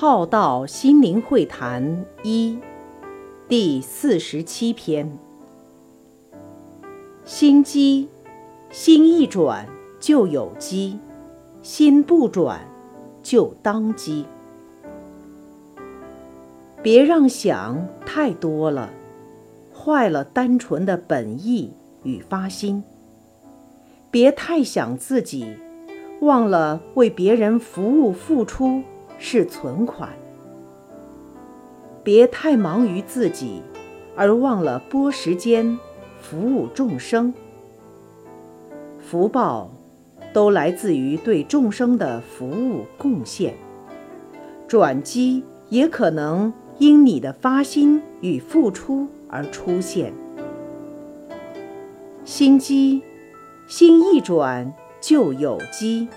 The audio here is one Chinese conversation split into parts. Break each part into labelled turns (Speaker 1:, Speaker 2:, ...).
Speaker 1: 浩道心灵会谈一第四十七篇：心机，心一转就有机，心不转就当机。别让想太多了，坏了单纯的本意与发心。别太想自己，忘了为别人服务付出是存款。别太忙于自己，而忘了拨时间服务众生。福报都来自于对众生的服务贡献，转机也可能。因你的发心与付出而出现，心机，心一转就有机，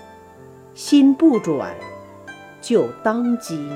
Speaker 1: 心不转就当机。